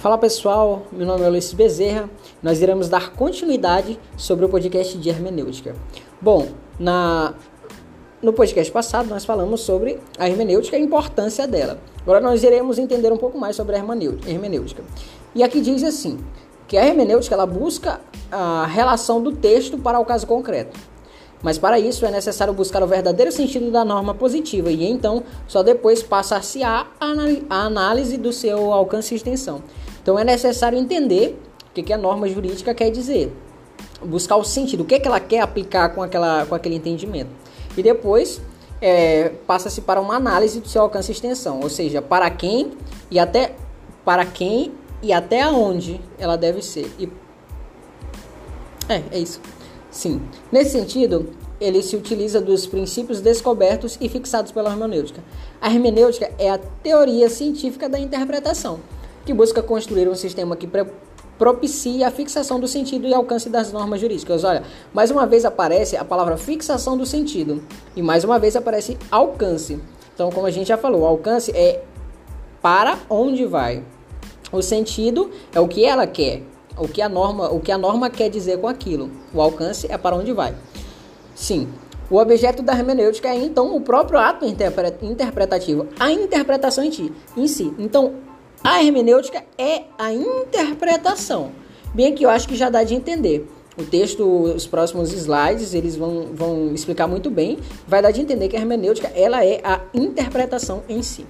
Fala pessoal, meu nome é Luiz Bezerra. Nós iremos dar continuidade sobre o podcast de hermenêutica. Bom, na no podcast passado nós falamos sobre a hermenêutica e a importância dela. Agora nós iremos entender um pouco mais sobre a hermenêutica. E aqui diz assim, que a hermenêutica ela busca a relação do texto para o caso concreto. Mas para isso é necessário buscar o verdadeiro sentido da norma positiva e então só depois passa-se a análise do seu alcance e extensão. Então é necessário entender o que, que a norma jurídica quer dizer, buscar o sentido, o que, que ela quer aplicar com, aquela, com aquele entendimento. E depois é, passa-se para uma análise do seu alcance e extensão, ou seja, para quem e até para quem e até aonde ela deve ser. E... É, é isso. Sim. Nesse sentido, ele se utiliza dos princípios descobertos e fixados pela hermenêutica. A hermenêutica é a teoria científica da interpretação, que busca construir um sistema que propicie a fixação do sentido e alcance das normas jurídicas. Olha, mais uma vez aparece a palavra fixação do sentido e mais uma vez aparece alcance. Então, como a gente já falou, alcance é para onde vai. O sentido é o que ela quer o que a norma, o que a norma quer dizer com aquilo. O alcance é para onde vai. Sim. O objeto da hermenêutica é então o próprio ato interpretativo, a interpretação em si. Então, a hermenêutica é a interpretação. Bem que eu acho que já dá de entender. O texto, os próximos slides, eles vão, vão explicar muito bem. Vai dar de entender que a hermenêutica ela é a interpretação em si.